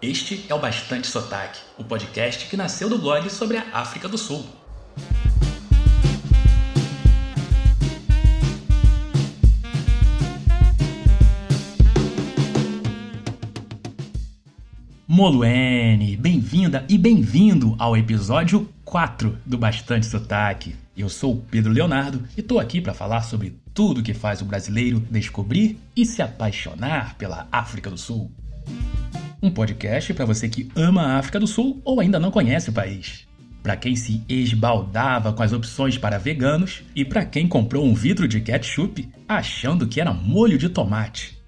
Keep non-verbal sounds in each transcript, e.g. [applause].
Este é o Bastante Sotaque, o podcast que nasceu do blog sobre a África do Sul. Moluene, bem-vinda e bem-vindo ao episódio 4 do Bastante Sotaque. Eu sou o Pedro Leonardo e estou aqui para falar sobre tudo que faz o brasileiro descobrir e se apaixonar pela África do Sul. Um podcast para você que ama a África do Sul ou ainda não conhece o país. Para quem se esbaldava com as opções para veganos e para quem comprou um vidro de ketchup achando que era molho de tomate.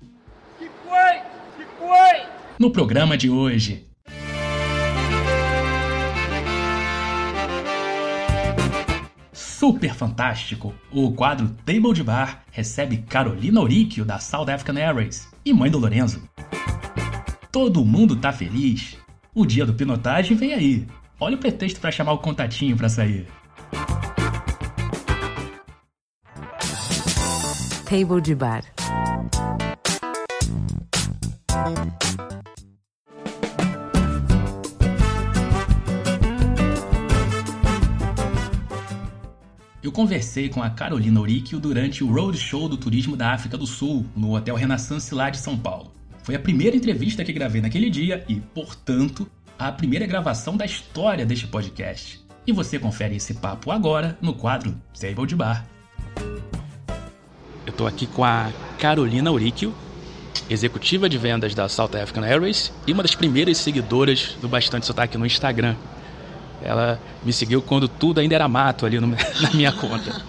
Que foi? Que foi? No programa de hoje, super fantástico, o quadro Table de Bar recebe Carolina Oríquio, da South African Airways, e mãe do Lorenzo. Todo mundo tá feliz. O dia do pinotagem vem aí. Olha o pretexto para chamar o contatinho para sair. Table de Bar. Eu conversei com a Carolina Oríquio durante o Roadshow do Turismo da África do Sul, no Hotel Renaissance lá de São Paulo. Foi a primeira entrevista que gravei naquele dia e, portanto, a primeira gravação da história deste podcast. E você confere esse papo agora no quadro Table de Bar. Eu estou aqui com a Carolina Oríquio, executiva de vendas da South African Airways e uma das primeiras seguidoras do Bastante Sotaque no Instagram. Ela me seguiu quando tudo ainda era mato ali no, [laughs] na minha conta.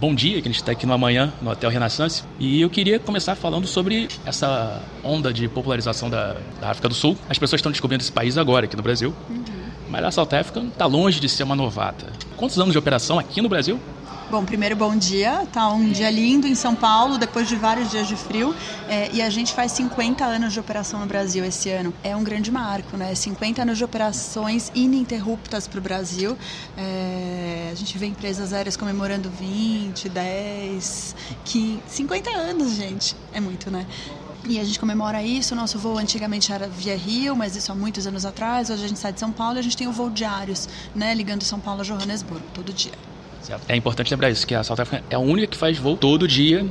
Bom dia, que a gente está aqui no amanhã, no Hotel Renaissance. E eu queria começar falando sobre essa onda de popularização da, da África do Sul. As pessoas estão descobrindo esse país agora, aqui no Brasil. Uhum. Mas a South Africa está longe de ser uma novata. Quantos anos de operação aqui no Brasil? Bom, primeiro bom dia. Tá um dia lindo em São Paulo, depois de vários dias de frio. É, e a gente faz 50 anos de operação no Brasil esse ano. É um grande marco, né? 50 anos de operações ininterruptas para o Brasil. É, a gente vê empresas aéreas comemorando 20, 10, 15, 50 anos, gente. É muito, né? E a gente comemora isso. O nosso voo antigamente era via Rio, mas isso há muitos anos atrás. Hoje a gente sai de São Paulo e a gente tem o voo diários, né? Ligando São Paulo a Johannesburgo, todo dia. É importante lembrar isso, que a South African é a única que faz voo todo dia.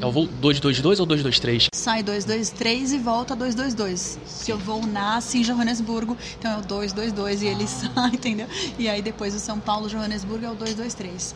É o voo 222 ou 223? Sai 223 e volta 222. Porque o voo nasce em Johannesburgo, então é o 222 e ele [laughs] sai, entendeu? E aí depois o São Paulo, Johannesburgo é o 223.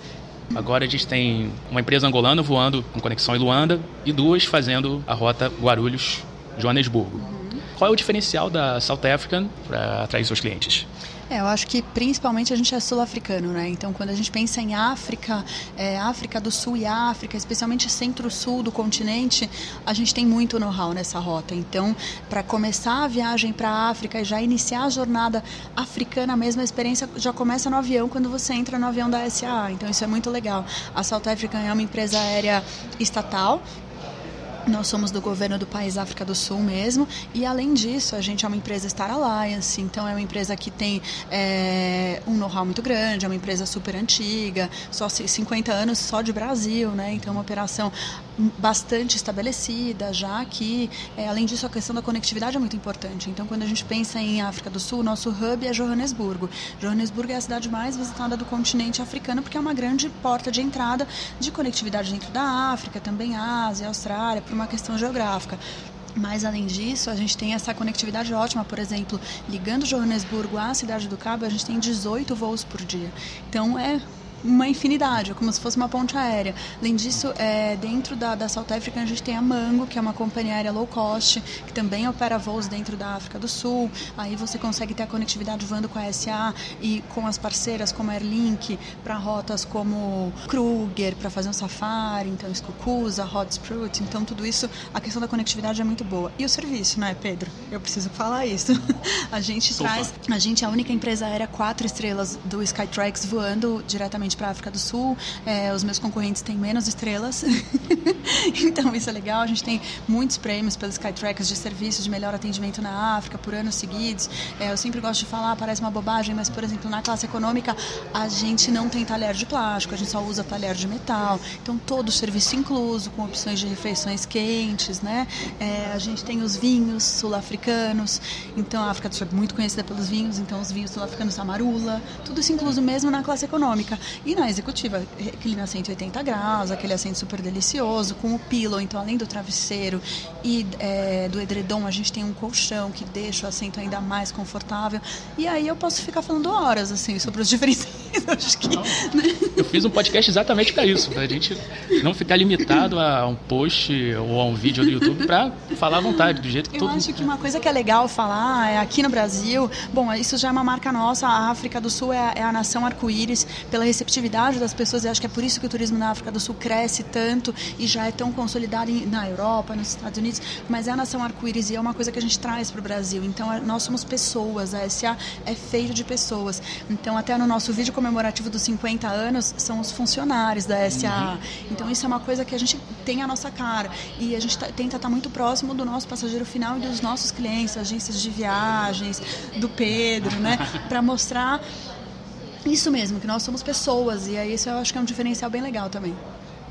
Agora a gente tem uma empresa angolana voando com conexão em Luanda e duas fazendo a rota Guarulhos-Joanesburgo. Uhum. Qual é o diferencial da South African para atrair seus clientes? É, eu acho que principalmente a gente é sul-africano, né? Então, quando a gente pensa em África, é, África do Sul e África, especialmente centro-sul do continente, a gente tem muito know-how nessa rota. Então, para começar a viagem para a África e já iniciar a jornada africana, a mesma experiência já começa no avião quando você entra no avião da SAA. Então, isso é muito legal. A South African é uma empresa aérea estatal nós somos do governo do país África do Sul mesmo, e além disso, a gente é uma empresa Star Alliance, então é uma empresa que tem é, um know-how muito grande, é uma empresa super antiga, só 50 anos só de Brasil, né? Então, uma operação bastante estabelecida já que, é, além disso, a questão da conectividade é muito importante. Então, quando a gente pensa em África do Sul, nosso hub é Johannesburgo. Johannesburgo é a cidade mais visitada do continente africano porque é uma grande porta de entrada de conectividade dentro da África, também Ásia, Austrália, por uma questão geográfica. Mas além disso, a gente tem essa conectividade ótima, por exemplo, ligando Johannesburgo à cidade do Cabo, a gente tem 18 voos por dia. Então é uma infinidade, como se fosse uma ponte aérea. Além disso, é, dentro da, da South Africa, a gente tem a Mango, que é uma companhia aérea low cost, que também opera voos dentro da África do Sul. Aí você consegue ter a conectividade voando com a SA e com as parceiras como a Airlink, para rotas como Kruger, para fazer um safari, então Skukuza, Hotsprut. Então, tudo isso, a questão da conectividade é muito boa. E o serviço, né, Pedro? Eu preciso falar isso. [laughs] a gente traz, a gente é a única empresa aérea quatro estrelas do Skytrax voando diretamente especialmente para a África do Sul. É, os meus concorrentes têm menos estrelas, [laughs] então isso é legal. A gente tem muitos prêmios pelos Skytrackers de serviços de melhor atendimento na África por anos seguidos. É, eu sempre gosto de falar, parece uma bobagem, mas por exemplo na classe econômica a gente não tem talher de plástico, a gente só usa talher de metal. Então todo o serviço incluso, com opções de refeições quentes, né? É, a gente tem os vinhos sul-africanos. Então a África do Sul é muito conhecida pelos vinhos, então os vinhos sul-africanos Amarula, tudo isso incluso mesmo na classe econômica. E na executiva, aquele a 180 graus, aquele assento super delicioso, com o pillow, então além do travesseiro e é, do edredom, a gente tem um colchão que deixa o assento ainda mais confortável. E aí eu posso ficar falando horas assim sobre os [laughs] diferentes. [laughs] Eu fiz um podcast exatamente para isso, para a gente não ficar limitado a um post ou a um vídeo do YouTube para falar à vontade, do jeito que eu todo Eu acho que uma coisa que é legal falar é aqui no Brasil, bom, isso já é uma marca nossa, a África do Sul é, é a nação arco-íris pela receptividade das pessoas e acho que é por isso que o turismo na África do Sul cresce tanto e já é tão consolidado na Europa, nos Estados Unidos, mas é a nação arco-íris e é uma coisa que a gente traz para o Brasil. Então, é, nós somos pessoas, a SA é feito de pessoas. Então, até no nosso vídeo comemorativo dos 50 anos, são os funcionários da SA. Uhum. Então, isso é uma coisa que a gente tem a nossa cara e a gente tá, tenta estar tá muito próximo do nosso passageiro final e dos nossos clientes, agências de viagens, do Pedro, né? [laughs] Para mostrar isso mesmo, que nós somos pessoas. E aí isso eu acho que é um diferencial bem legal também.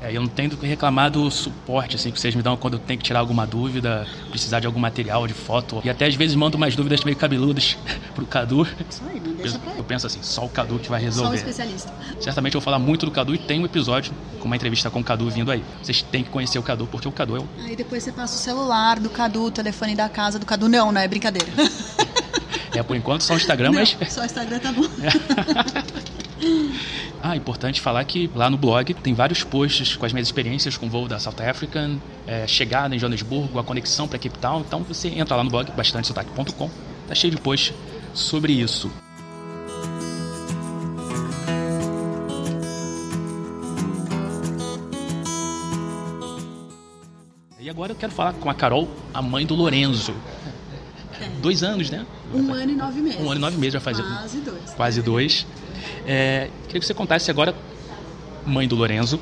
É, eu não tenho que reclamar do suporte assim, que vocês me dão quando eu tenho que tirar alguma dúvida, precisar de algum material de foto. E até às vezes mando umas dúvidas meio cabeludas [laughs] pro Cadu. Isso aí, não deixa pra Eu penso assim, só o Cadu que vai resolver. Só o especialista. Certamente eu vou falar muito do Cadu e tem um episódio com uma entrevista com o Cadu vindo aí. Vocês têm que conhecer o Cadu, porque o Cadu é o. Aí depois você passa o celular do Cadu, o telefone da casa do Cadu. Não, não é brincadeira. [laughs] É, por enquanto só o Instagram, não, mas. Só o Instagram tá bom. [laughs] Ah, importante falar que lá no blog tem vários posts com as minhas experiências com o voo da South African, é, chegada em Joanesburgo, a conexão para Cape Town. Então você entra lá no blog bastantesotaque.com, tá cheio de posts sobre isso. E agora eu quero falar com a Carol, a mãe do Lorenzo. É. Dois anos, né? Um ano e nove meses. Um ano e nove meses vai fazer. Quase dois. Quase dois. É, queria que você contasse agora, mãe do Lorenzo,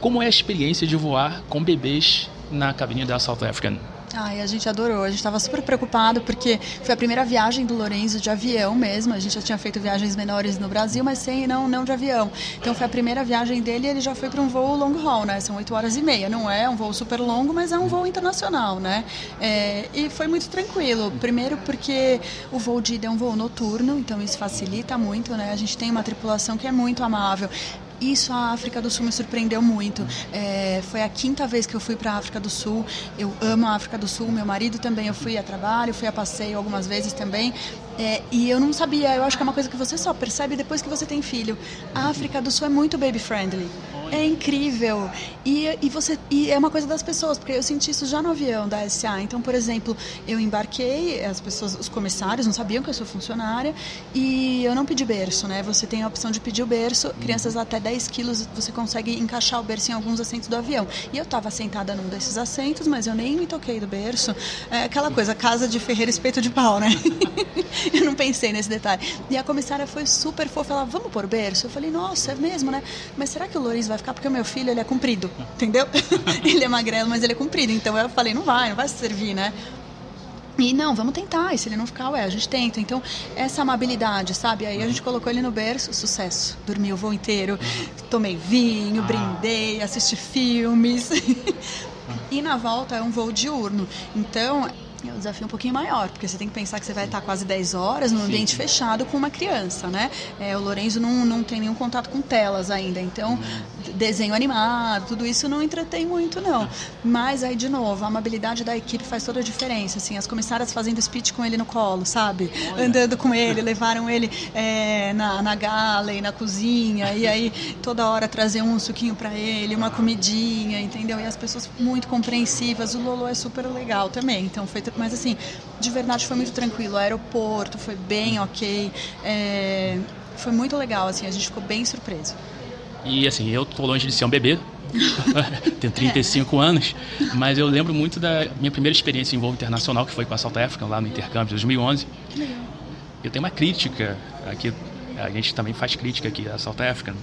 como é a experiência de voar com bebês na cabine da South African? Ai, a gente adorou. A gente estava super preocupado porque foi a primeira viagem do Lorenzo de avião mesmo. A gente já tinha feito viagens menores no Brasil, mas sem não, não de avião. Então foi a primeira viagem dele e ele já foi para um voo long haul, né? São oito horas e meia. Não é um voo super longo, mas é um voo internacional, né? É, e foi muito tranquilo. Primeiro porque o voo de ida é um voo noturno, então isso facilita muito, né? A gente tem uma tripulação que é muito amável isso a África do Sul me surpreendeu muito. É, foi a quinta vez que eu fui para a África do Sul. Eu amo a África do Sul. Meu marido também. Eu fui a trabalho, fui a passeio algumas vezes também. É, e eu não sabia. Eu acho que é uma coisa que você só percebe depois que você tem filho. A África do Sul é muito baby friendly. É incrível. E, e, você, e é uma coisa das pessoas, porque eu senti isso já no avião da SA. Então, por exemplo, eu embarquei, as pessoas, os comissários não sabiam que eu sou funcionária, e eu não pedi berço, né? Você tem a opção de pedir o berço, crianças até 10 quilos, você consegue encaixar o berço em alguns assentos do avião. E eu estava sentada num desses assentos, mas eu nem me toquei do berço. É aquela coisa, casa de ferreiro espeto de pau, né? [laughs] [laughs] eu não pensei nesse detalhe. E a comissária foi super fofa, ela, vamos pôr berço? Eu falei, nossa, é mesmo, né? Mas será que o Louris vai ficar porque o meu filho ele é comprido, entendeu? [laughs] ele é magrelo, mas ele é comprido. Então eu falei, não vai, não vai se servir, né? E não, vamos tentar. E se ele não ficar, ué, a gente tenta. Então, essa amabilidade, sabe? Aí a gente colocou ele no berço, sucesso. Dormi o voo inteiro, tomei vinho, ah. brindei, assisti filmes. [laughs] e na volta é um voo diurno. Então, é um desafio um pouquinho maior, porque você tem que pensar que você vai estar quase 10 horas num ambiente Sim. fechado com uma criança, né? É, o Lorenzo não, não tem nenhum contato com telas ainda, então uhum. desenho animado, tudo isso não entretém muito, não. Mas aí, de novo, a amabilidade da equipe faz toda a diferença, assim, as comissárias fazendo speech com ele no colo, sabe? Olha. Andando com ele, levaram ele é, na, na gala e na cozinha, e aí toda hora trazer um suquinho para ele, uma comidinha, entendeu? E as pessoas muito compreensivas, o Lolo é super legal também, então foi mas assim, de verdade foi muito tranquilo. O aeroporto foi bem ok. É, foi muito legal, assim, a gente ficou bem surpreso. E assim, eu tô longe de ser um bebê, [laughs] tenho 35 é. anos, mas eu lembro muito da minha primeira experiência em voo internacional, que foi com a South Africa, lá no intercâmbio de 2011. Eu tenho uma crítica aqui a gente também faz crítica aqui a South African,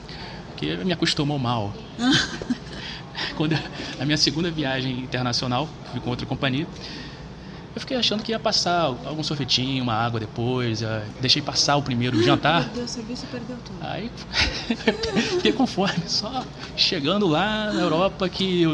que me acostumou mal. [laughs] Quando a minha segunda viagem internacional, fui com outra companhia, eu fiquei achando que ia passar algum sorvetinho, uma água depois. Deixei passar o primeiro jantar. Perdeu o serviço, perdeu tudo. Aí [laughs] fiquei conforme, só chegando lá na Europa que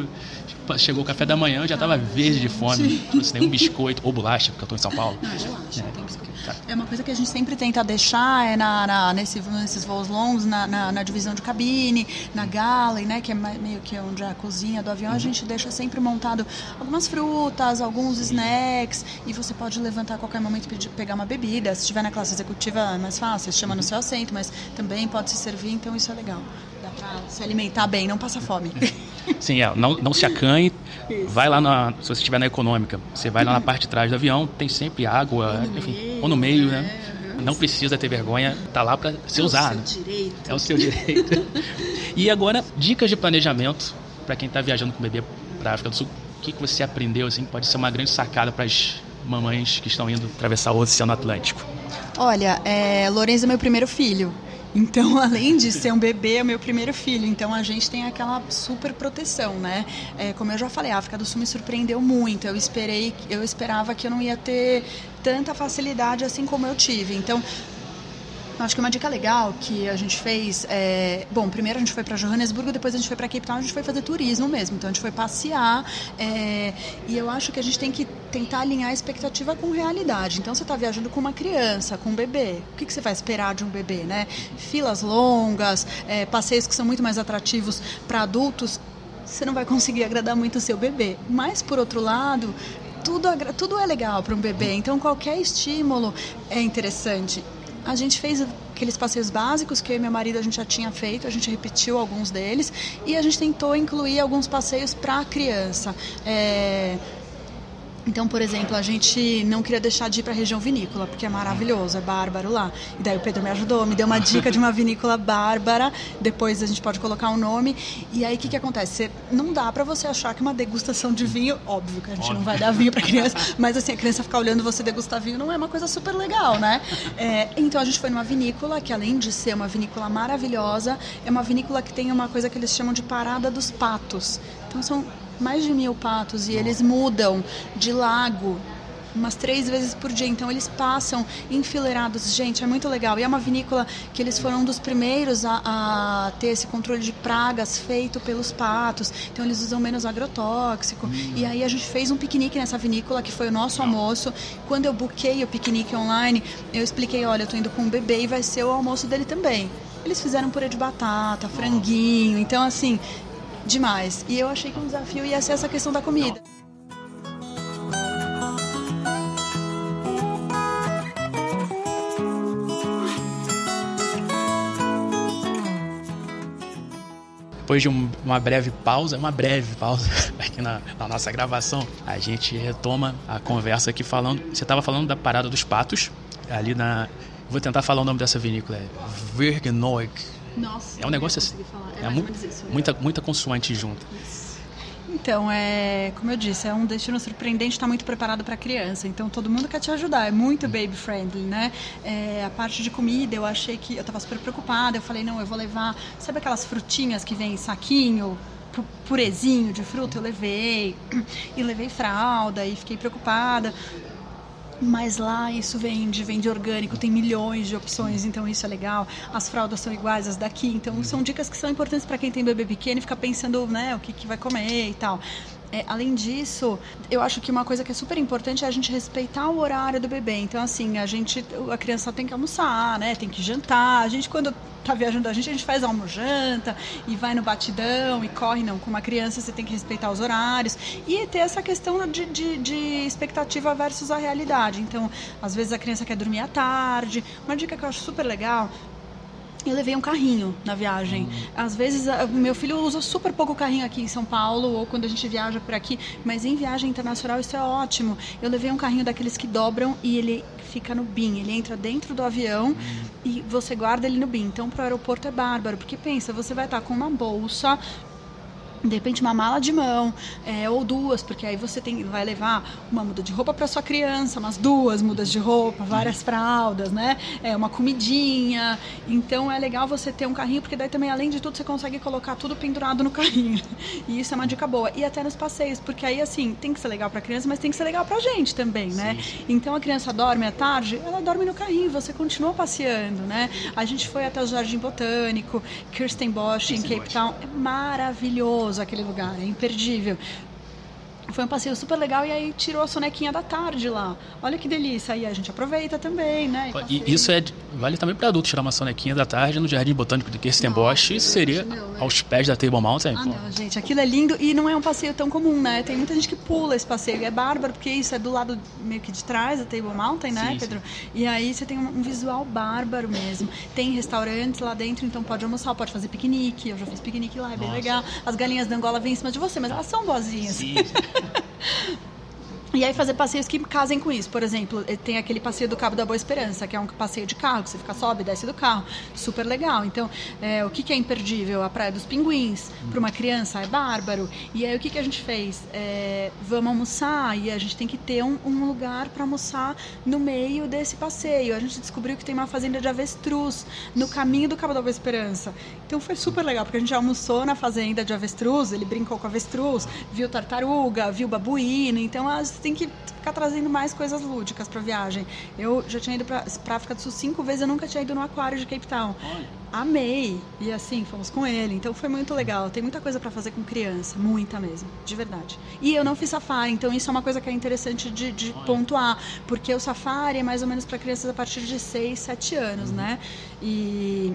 chegou o café da manhã, eu já estava verde de fome. Tipo, um biscoito ou bolacha, porque eu estou em São Paulo. Não, bolacha, é, tem biscoito. É uma coisa que a gente sempre tenta deixar é na, na nesse, nesses voos longos, na, na, na, divisão de cabine, na galley, né, que é meio que onde a cozinha do avião, a gente deixa sempre montado algumas frutas, alguns snacks, e você pode levantar a qualquer momento e pegar uma bebida. Se estiver na classe executiva é mais fácil, chama no seu assento, mas também pode se servir, então isso é legal. Dá para se alimentar bem, não passa fome. Sim, é, não, não se acanhe. Isso. Vai lá na. Se você estiver na econômica, você vai lá na parte de trás do avião, tem sempre água, ou enfim, meio, ou no meio, né? né? Não precisa ter vergonha, tá lá para ser é usado. É o seu direito. É o seu direito. e agora, dicas de planejamento para quem está viajando com o bebê para a África do Sul. O que, que você aprendeu assim? Pode ser uma grande sacada para as mamães que estão indo atravessar o Oceano Atlântico. Olha, é, Lourenço é meu primeiro filho. Então, [laughs] além de ser um bebê, é o meu primeiro filho. Então, a gente tem aquela super proteção, né? É, como eu já falei, a África do Sul me surpreendeu muito. Eu esperei, eu esperava que eu não ia ter tanta facilidade assim como eu tive. Então, Acho que uma dica legal que a gente fez é. Bom, primeiro a gente foi para Johannesburgo, depois a gente foi para Cape Town, a gente foi fazer turismo mesmo. Então a gente foi passear. É, e eu acho que a gente tem que tentar alinhar a expectativa com realidade. Então você está viajando com uma criança, com um bebê. O que, que, você vai esperar de um bebê, né? Filas longas, é, passeios que são muito mais atrativos para adultos. Você não vai conseguir agradar muito o seu bebê. Mas, por outro lado, tudo, tudo é legal para um bebê, então qualquer estímulo é interessante. A gente fez aqueles passeios básicos que eu e meu marido a gente já tinha feito, a gente repetiu alguns deles e a gente tentou incluir alguns passeios para a criança. É, então, por exemplo, a gente não queria deixar de ir para a região vinícola, porque é maravilhoso, é bárbaro lá. E daí o Pedro me ajudou, me deu uma dica de uma vinícola bárbara, depois a gente pode colocar um nome. E aí o que, que acontece? não dá para você achar que uma degustação de vinho, óbvio que a gente óbvio. não vai dar vinho para criança, mas assim, a criança ficar olhando você degustar vinho não é uma coisa super legal, né? É, então a gente foi numa vinícola, que além de ser uma vinícola maravilhosa, é uma vinícola que tem uma coisa que eles chamam de parada dos patos. Então são mais de mil patos e eles mudam de lago umas três vezes por dia. Então eles passam enfileirados. Gente, é muito legal. E é uma vinícola que eles foram um dos primeiros a, a ter esse controle de pragas feito pelos patos. Então eles usam menos agrotóxico. Hum. E aí a gente fez um piquenique nessa vinícola, que foi o nosso almoço. Quando eu buquei o piquenique online, eu expliquei, olha, eu tô indo com um bebê e vai ser o almoço dele também. Eles fizeram purê de batata, franguinho. Então, assim, demais. E eu achei que um desafio ia ser essa questão da comida. depois de um, uma breve pausa, uma breve pausa [laughs] aqui na, na, nossa gravação, a gente retoma a conversa aqui falando. Você estava falando da parada dos patos, ali na. Vou tentar falar o nome dessa vinícola, é Vergenoig. Nossa. É um negócio assim. É, é mu isso, muita, muita consoante junto. Então, é, como eu disse, é um destino surpreendente, está muito preparado para criança. Então, todo mundo quer te ajudar. É muito baby friendly, né? É, a parte de comida, eu achei que eu estava super preocupada. Eu falei, não, eu vou levar, sabe aquelas frutinhas que vem em saquinho? purezinho de fruta, eu levei. [clears throat] E levei fralda e fiquei preocupada. Mas lá isso vende, vende orgânico, tem milhões de opções, então isso é legal. As fraldas são iguais às daqui, então são dicas que são importantes para quem tem bebê pequeno e fica pensando, né, o que, que vai comer e tal. É, além disso, eu acho que uma coisa que é super importante é a gente respeitar o horário do bebê. Então, assim, a gente, a criança tem que almoçar, né? Tem que jantar. A gente, quando tá viajando a gente, a gente faz almo-janta e vai no batidão e corre. Não, com uma criança você tem que respeitar os horários e ter essa questão de, de, de expectativa versus a realidade. Então, às vezes a criança quer dormir à tarde. Uma dica que eu acho super legal eu levei um carrinho na viagem. Às vezes, meu filho usa super pouco carrinho aqui em São Paulo ou quando a gente viaja por aqui, mas em viagem internacional isso é ótimo. Eu levei um carrinho daqueles que dobram e ele fica no BIM, ele entra dentro do avião e você guarda ele no BIM. Então, para o aeroporto é bárbaro, porque pensa, você vai estar com uma bolsa de repente uma mala de mão é, ou duas porque aí você tem vai levar uma muda de roupa para sua criança umas duas mudas de roupa várias fraldas né? É uma comidinha. Então é legal você ter um carrinho porque daí também além de tudo você consegue colocar tudo pendurado no carrinho. E isso é uma dica boa. E até nos passeios porque aí assim tem que ser legal para criança mas tem que ser legal para gente também né? Sim, então a criança dorme à tarde ela dorme no carrinho você continua passeando né? A gente foi até o Jardim Botânico Kirsten Bosch em Cape Town. É maravilhoso maravilhoso aquele lugar, é imperdível. Foi um passeio super legal e aí tirou a sonequinha da tarde lá. Olha que delícia. Aí a gente aproveita também, né? E, e isso é vale também para adultos tirar uma sonequinha da tarde no Jardim Botânico de Kirstenbosch. Isso seria meu, é. aos pés da Table Mountain. Ah, não, gente, aquilo é lindo e não é um passeio tão comum, né? Tem muita gente que pula esse passeio. É bárbaro porque isso é do lado meio que de trás da Table Mountain, né, sim, Pedro? Sim. E aí você tem um visual bárbaro mesmo. Tem restaurantes lá dentro, então pode almoçar, pode fazer piquenique. Eu já fiz piquenique lá, é bem Nossa. legal. As galinhas da Angola vêm em cima de você, mas elas são boazinhas. Sim. [laughs] フフフ。E aí fazer passeios que casem com isso. Por exemplo, eh, tem aquele passeio do Cabo da Boa Esperança, que é um passeio de carro, que você fica sobe e desce do carro. Super legal. Então, é, o que, que, é imperdível? A Praia dos Pinguins. Para uma criança é bárbaro. E aí o que, que a gente fez? É, vamos almoçar e a gente tem que ter um, um lugar para almoçar no meio desse passeio. A gente descobriu que tem uma fazenda de avestruz no caminho do Cabo da Boa Esperança. Então foi super legal, porque a gente almoçou na fazenda de avestruz, ele brincou com avestruz, viu tartaruga, viu babuíno. Então as tem que ficar trazendo mais coisas lúdicas para viagem. Eu já tinha ido para África do Sul cinco vezes, eu nunca tinha ido no aquário de Cape Town. Olha. Amei! E assim, fomos com ele, então foi muito legal. Tem muita coisa para fazer com criança, muita mesmo, de verdade. E eu não fiz safari, então isso é uma coisa que é interessante de, de pontuar, porque o safari é mais ou menos para crianças a partir de 6, 7 anos, uhum. né? E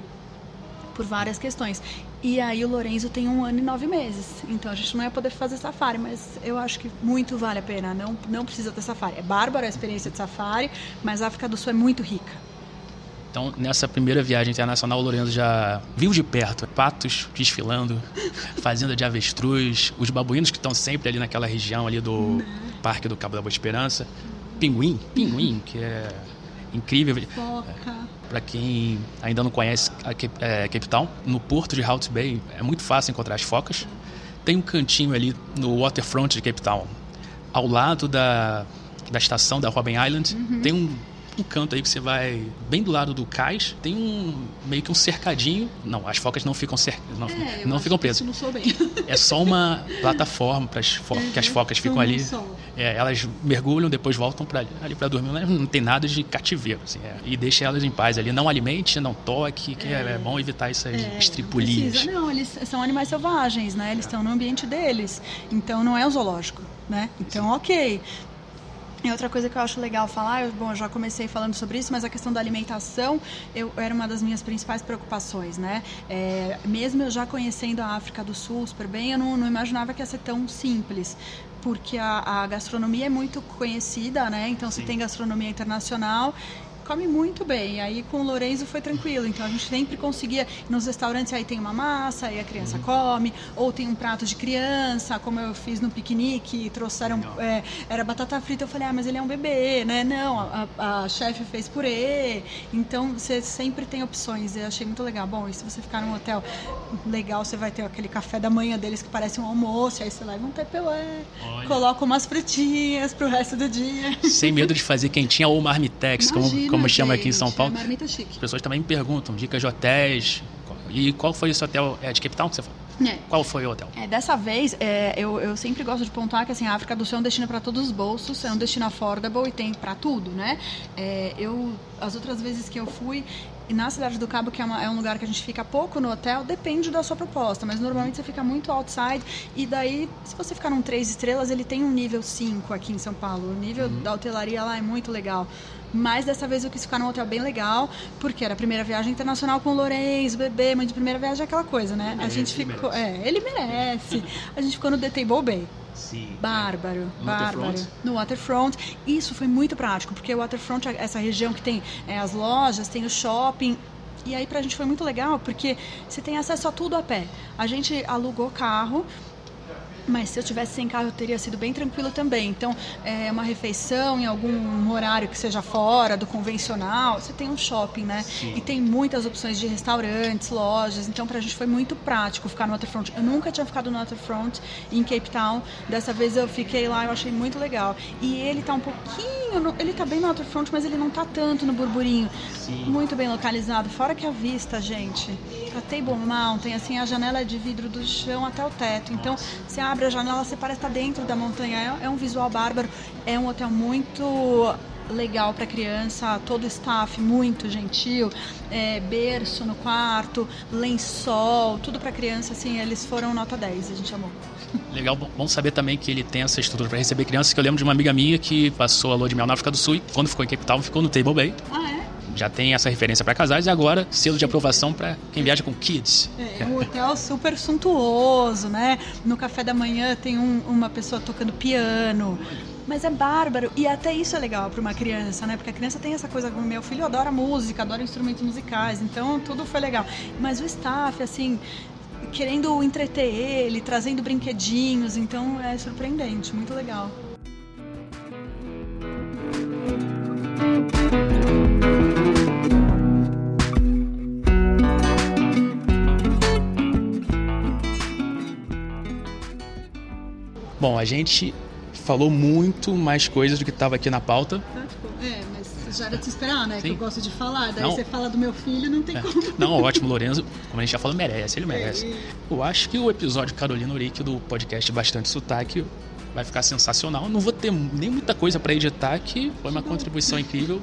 por várias questões. E aí o Lorenzo tem um ano e nove meses. Então a gente não ia poder fazer safari, mas eu acho que muito vale a pena. Não, não precisa ter safari. É bárbaro a experiência de safari, mas a África do Sul é muito rica. Então, nessa primeira viagem internacional, o Lorenzo já viu de perto patos desfilando, [laughs] fazenda de avestruz, os babuínos que estão sempre ali naquela região ali do né? Parque do Cabo da Boa Esperança, pinguim, pinguim, que é incrível. Foca para quem ainda não conhece a Cape, é, Cape Town, no porto de Hout Bay é muito fácil encontrar as focas. Tem um cantinho ali no waterfront de Cape Town, ao lado da, da estação da Robben Island, uhum. tem um um canto aí que você vai bem do lado do cais, tem um meio que um cercadinho. Não, as focas não ficam cer não, é, não ficam presas. Não sou bem. É só uma [laughs] plataforma para as fo que as uhum. focas ficam ali. É, elas mergulham, depois voltam para ali para dormir. Não tem nada de cativeiro, assim, é. e deixa elas em paz ali. Não alimente, não toque, que é, é bom evitar essas é, estripulias. Não, não, eles são animais selvagens, né? Eles estão no ambiente deles. Então não é o zoológico, né? Então, ok. E outra coisa que eu acho legal falar, eu, bom, eu já comecei falando sobre isso, mas a questão da alimentação eu, era uma das minhas principais preocupações, né? É, mesmo eu já conhecendo a África do Sul super bem, eu não, não imaginava que ia ser tão simples porque a, a, gastronomia é muito conhecida, né? Então Sim. você tem gastronomia internacional come muito bem. Aí com o Lorenzo foi tranquilo. Então a gente sempre conseguia. Nos restaurantes aí tem uma massa, aí a criança uhum. come. Ou tem um prato de criança, como eu fiz no piquenique, trouxeram. É, era batata frita. Eu falei, ah, mas ele é um bebê, né? Não, a, a chefe fez purê. Então você sempre tem opções. Eu achei muito legal. Bom, e se você ficar num hotel legal, você vai ter aquele café da manhã deles que parece um almoço. Aí você leva um tepeué, coloca umas fritinhas pro resto do dia. Sem medo de fazer quentinha ou marmitex, Imagina, como como chama aqui em São Paulo. É chique. As pessoas também me perguntam dicas de hotéis. E qual foi esse hotel? É de Cape Town que você falou? É. Qual foi o hotel? É, dessa vez, é, eu, eu sempre gosto de pontuar que assim, a África do Sul é um destino para todos os bolsos, é um destino affordable e tem para tudo, né? É, eu, as outras vezes que eu fui, e na Cidade do Cabo, que é, uma, é, um lugar que a gente fica pouco no hotel, depende da sua proposta, mas normalmente você fica muito outside. E daí, se você ficar num três estrelas, ele tem um nível 5 aqui em São Paulo. O nível uhum. da hotelaria lá é muito legal. Mas dessa vez eu quis ficar num hotel bem legal, porque era a primeira viagem internacional com o Lourenço, bebê, mãe de primeira viagem é aquela coisa, né? a gente ficou. Merece. É, ele merece. a gente ficou no The Table Bay. Sim. Bárbaro, no bárbaro. Waterfront. No waterfront. Isso foi muito prático, porque o waterfront é essa região que tem é, as lojas, tem o shopping. E aí pra gente foi muito legal, porque você tem acesso a tudo a pé. A gente alugou carro, Mas se eu tivesse sem carro, teria sido bem tranquilo também. Então, é uma refeição em algum horário que seja fora do convencional. Você tem um shopping, né? Sim. E tem muitas opções de restaurantes, lojas. Então, pra gente foi muito prático ficar no Waterfront. Eu nunca tinha ficado no Waterfront em Cape Town. Dessa vez eu fiquei lá, eu achei muito legal. E ele tá um pouquinho, ele tá bem no Waterfront, mas ele não tá tanto no burburinho. Sim. Muito bem localizado. Fora que a vista, gente, a Table Mountain, assim, a janela é de vidro do chão até o teto. Então, você abre a janela, você parece estar dentro da montanha. É, é um visual bárbaro. É um hotel muito legal para criança, todo o staff muito gentil, é, berço no quarto, lençol, tudo para criança, assim, eles foram nota 10, a gente amou. [laughs] Legal, bom saber também que ele tem essa estrutura para receber crianças, que eu lembro de uma amiga minha que passou a lua de mel na África do Sul e quando ficou em Cape Town ficou no Table Bay. Ah? Já tem essa referência para casais e agora selo de aprovação para quem viaja com kids. É, um hotel super suntuoso, né? No café da manhã tem um, uma pessoa tocando piano. Mas é bárbaro e até isso é legal para uma criança, né? Porque a criança tem essa coisa, meu filho adora música, adora instrumentos musicais, então tudo foi legal. Mas o staff, assim, querendo entreter ele, trazendo brinquedinhos, então é surpreendente, muito legal. Bom, a gente falou muito mais coisas do que estava aqui na pauta. Tá, tipo, é, mas já era de se esperar, né? Sim. Que eu gosto de falar. Daí não. você fala do meu filho, não tem é. como. Não, ótimo, Lorenzo, como a gente já falou, merece, ele merece. É. Eu acho que o episódio Carolina Uric do podcast Bastante Sotaque vai ficar sensacional. Não vou ter nem muita coisa para editar, que foi uma contribuição incrível.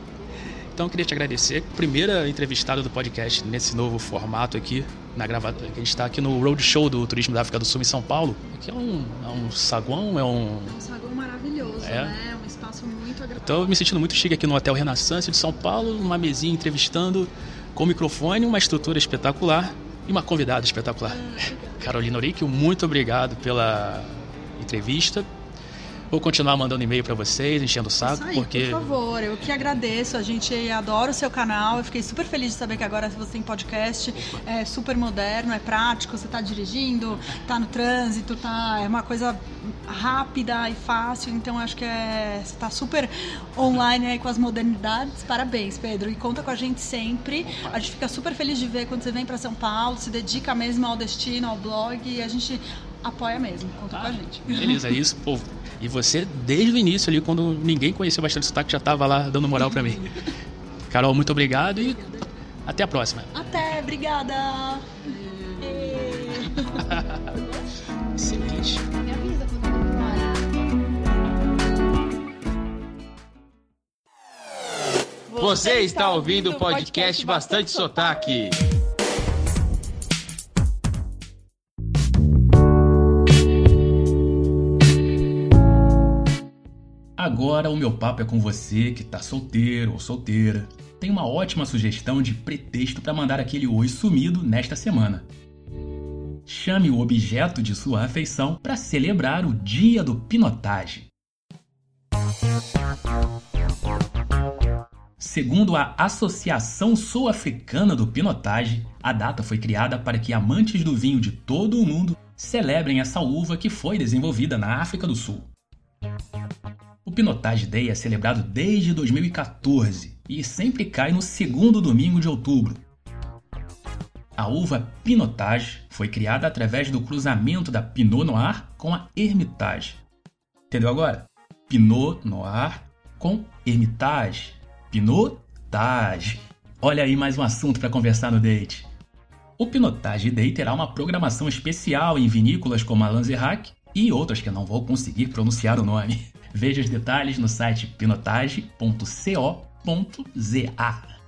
Então eu queria te agradecer. Primeira entrevistada do podcast nesse novo formato aqui, na gravata. A gente está aqui no Roadshow do Turismo da África do Sul em São Paulo. Aqui é um, é um saguão, é um. É um saguão maravilhoso, é. né? É um espaço muito agradável. Então eu me sentindo muito chique aqui no Hotel Renaissance de São Paulo, numa mesinha entrevistando com microfone, uma estrutura espetacular e uma convidada espetacular. Ah, [laughs] Carolina Orique, muito obrigado pela entrevista, Vou continuar mandando e-mail para vocês, enchendo o saco, aí, porque... Por favor, eu que agradeço, a gente adora o seu canal, eu fiquei super feliz de saber que agora você tem podcast, é super moderno, é prático, você está dirigindo, está no trânsito, tá, é uma coisa rápida e fácil, então acho que é, você está super online aí com as modernidades, parabéns Pedro, e conta com a gente sempre, a gente fica super feliz de ver quando você vem para São Paulo, se dedica mesmo ao destino, ao blog, e a gente apoia mesmo, conta ah, com a gente. Beleza, é isso, povo. E você, desde o início ali, quando ninguém conhecia bastante sotaque, já estava lá dando moral para mim. Carol, muito obrigado e até a próxima. Até, obrigada. [laughs] Excelente. Me avisa quando Você está ouvindo o podcast Bastante Sotaque. Agora o meu papo é com você que tá solteiro ou solteira. Tem uma ótima sugestão de pretexto para mandar aquele oi sumido nesta semana. Chame o objeto de sua afeição para celebrar o Dia do Pinotage. Segundo a Associação Sul-Africana do Pinotage, a data foi criada para que amantes do vinho de todo o mundo celebrem essa uva que foi desenvolvida na África do Sul. Pinotage Day é celebrado desde 2014 e sempre cai no segundo domingo de outubro. A uva Pinotage foi criada através do cruzamento da Pinot Noir com a Hermitage. Entendeu agora? Pinot Noir com Hermitage. Pinotage. Olha aí mais um assunto para conversar no date. O Pinotage Day terá uma programação especial em vinícolas como a Lanzerac e outras que eu não vou conseguir pronunciar o nome. Veja os detalhes no site pinotage.co.za.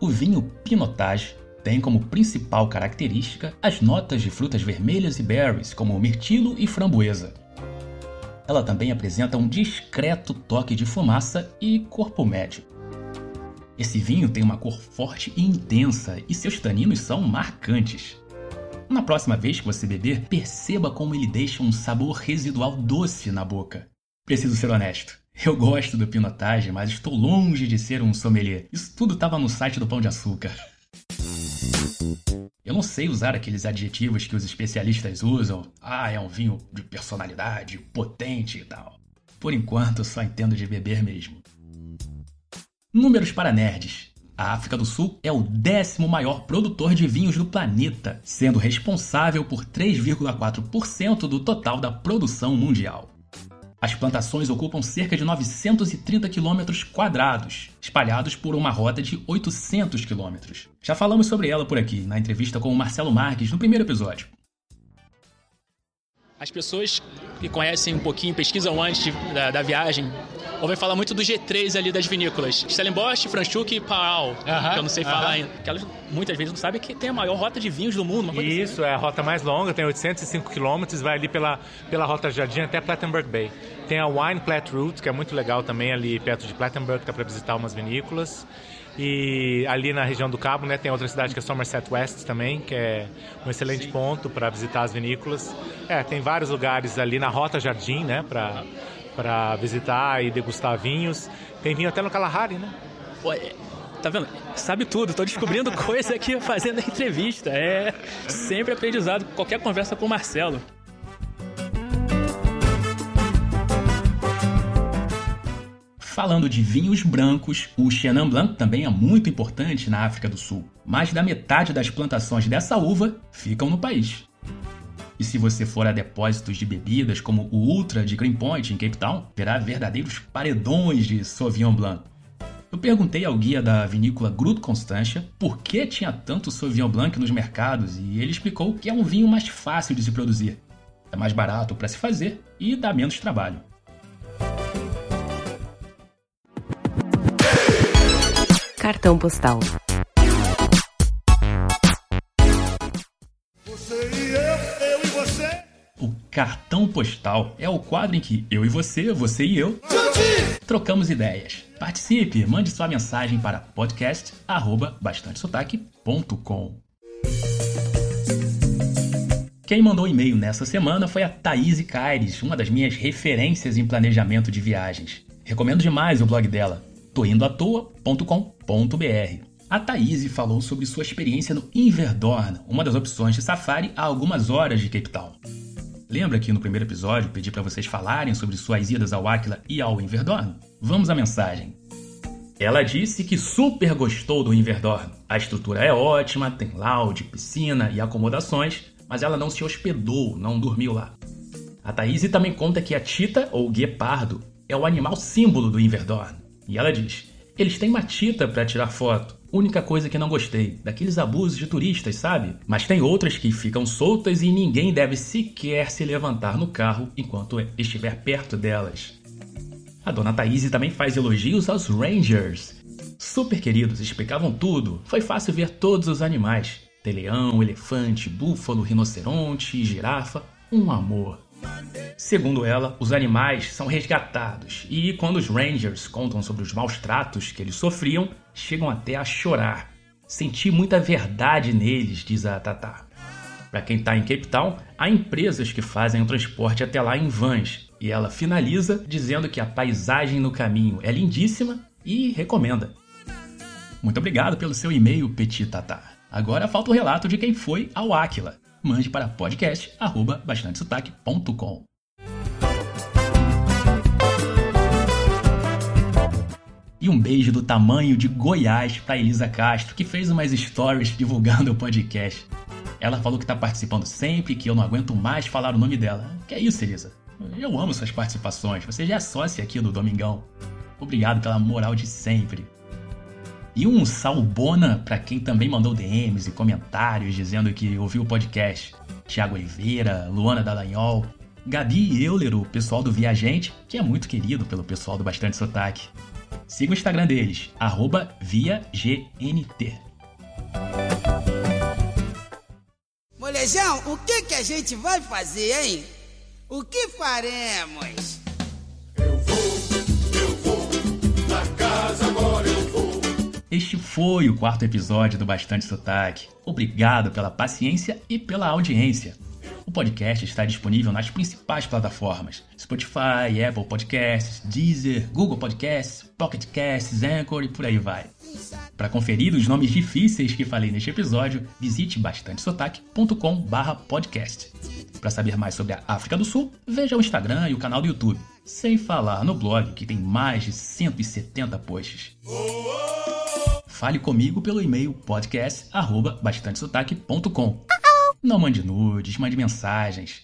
O vinho Pinotage tem como principal característica as notas de frutas vermelhas e berries, como mirtilo e framboesa. Ela também apresenta um discreto toque de fumaça e corpo médio. Esse vinho tem uma cor forte e intensa e seus taninos são marcantes. Na próxima vez que você beber, perceba como ele deixa um sabor residual doce na boca. Preciso ser honesto. Eu gosto do pinotage, mas estou longe de ser um sommelier. Isso tudo estava no site do Pão de Açúcar. Eu não sei usar aqueles adjetivos que os especialistas usam. Ah, é um vinho de personalidade, potente e tal. Por enquanto, só entendo de beber mesmo. Números para nerds. A África do Sul é o décimo maior produtor de vinhos do planeta, sendo responsável por 3,4% do total da produção mundial. As plantações ocupam cerca de 930 quilômetros quadrados, espalhados por uma rota de 800 quilômetros. Já falamos sobre ela por aqui, na entrevista com o Marcelo Marques, no primeiro episódio. As pessoas que conhecem um pouquinho, pesquisam antes da, da, viagem, ouvem falar muito do G3 ali das vinícolas. Stellenbosch, Franschhoek e Paal, uh -huh, que eu não sei uh -huh. falar ainda. Que elas muitas vezes não sabem que tem a maior rota de vinhos do mundo. Isso, assim. é a rota mais longa, tem 805 quilômetros, vai ali pela, pela Rota Jardim até Plattenberg Bay. Tem a Wine Plat Route, que é muito legal também ali perto de Plattenberg, dá para visitar umas vinícolas. E ali na região do Cabo, né, tem outra cidade que é Somerset West também, que é um excelente Sim. ponto para visitar as vinícolas. É, tem vários lugares ali na Rota Jardim, né, para para visitar e degustar vinhos. Tem vinho até no Kalahari, né? Pô, é, tá vendo? Sabe tudo, tô descobrindo [laughs] coisa aqui fazendo a entrevista. É sempre aprendizado, qualquer conversa com o Marcelo. Falando de vinhos brancos, o Chenin Blanc também é muito importante na África do Sul. Mais da metade das plantações dessa uva ficam no país. E se você for a depósitos de bebidas como o Ultra de Greenpoint em Cape Town, verá verdadeiros paredões de Sauvignon Blanc. Eu perguntei ao guia da vinícola Gruto Constantia por que tinha tanto Sauvignon Blanc nos mercados e ele explicou que é um vinho mais fácil de se produzir. É mais barato para se fazer e dá menos trabalho. Cartão postal. Cartão postal é o quadro em que eu e você, você e eu, trocamos ideias. Participe, mande sua mensagem para podcast@bastantesotaque.com. Quem mandou e-mail nessa semana foi a Thaís Caires, uma das minhas referências em planejamento de viagens. Recomendo demais o blog dela, toindoatoa.com.br. A Thaís falou sobre sua experiência no Inverdorn, uma das opções de safari a algumas horas de Cape Town. Lembra que no primeiro episódio pedi para vocês falarem sobre suas idas ao Aquila e ao Inverdorn? Vamos à mensagem. Ela disse que super gostou do Inverdorn. A estrutura é ótima, tem lounge, piscina e acomodações, mas ela não se hospedou, não dormiu lá. A Thaís também conta que a Tita, ou guepardo, é o animal símbolo do Inverdorn. E ela diz: Eles têm matita para tirar foto. Única coisa que não gostei, daqueles abusos de turistas, sabe? Mas tem outras que ficam soltas e ninguém deve sequer se levantar no carro enquanto estiver perto delas. A dona Thaís também faz elogios aos Rangers. Super queridos, explicavam tudo. Foi fácil ver todos os animais. Tem leão, elefante, búfalo, rinoceronte girafa. Um amor. Segundo ela, os animais são resgatados e quando os Rangers contam sobre os maus tratos que eles sofriam, chegam até a chorar. Senti muita verdade neles, diz a Tata. Para quem está em Cape Town, há empresas que fazem o transporte até lá em vans, e ela finaliza dizendo que a paisagem no caminho é lindíssima e recomenda. Muito obrigado pelo seu e-mail, Petit Tata. Agora falta o relato de quem foi ao Aquila mande para podcast@bastantesotaque.com. E um beijo do tamanho de Goiás para Elisa Castro, que fez umas stories divulgando o podcast. Ela falou que está participando sempre, que eu não aguento mais falar o nome dela. Que é isso, Elisa? Eu amo suas participações. Você já é sócia aqui do Domingão. Obrigado pela moral de sempre. E um salbona para quem também mandou DMs e comentários dizendo que ouviu o podcast. Tiago Oliveira, Luana Dallagnol, Gabi Euler, o pessoal do Viajante, que é muito querido pelo pessoal do Bastante Sotaque. Siga o Instagram deles, ViaGNT. Molejão, o que, que a gente vai fazer, hein? O que faremos? Este foi o quarto episódio do Bastante Sotaque. Obrigado pela paciência e pela audiência. O podcast está disponível nas principais plataformas: Spotify, Apple Podcasts, Deezer, Google Podcasts, Pocket Casts, Anchor e por aí vai. Para conferir os nomes difíceis que falei neste episódio, visite bastantesotaque.com/podcast. Para saber mais sobre a África do Sul, veja o Instagram e o canal do YouTube, sem falar no blog que tem mais de 170 posts. Fale comigo pelo e-mail podcast@bastantesotaque.com. Não mande nudes, mande mensagens.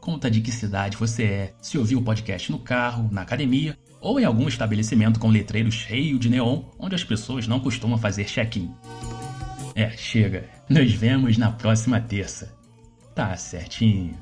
Conta de que cidade você é, se ouviu o podcast no carro, na academia ou em algum estabelecimento com letreiro cheio de neon onde as pessoas não costumam fazer check-in. É, chega. Nos vemos na próxima terça. Tá certinho.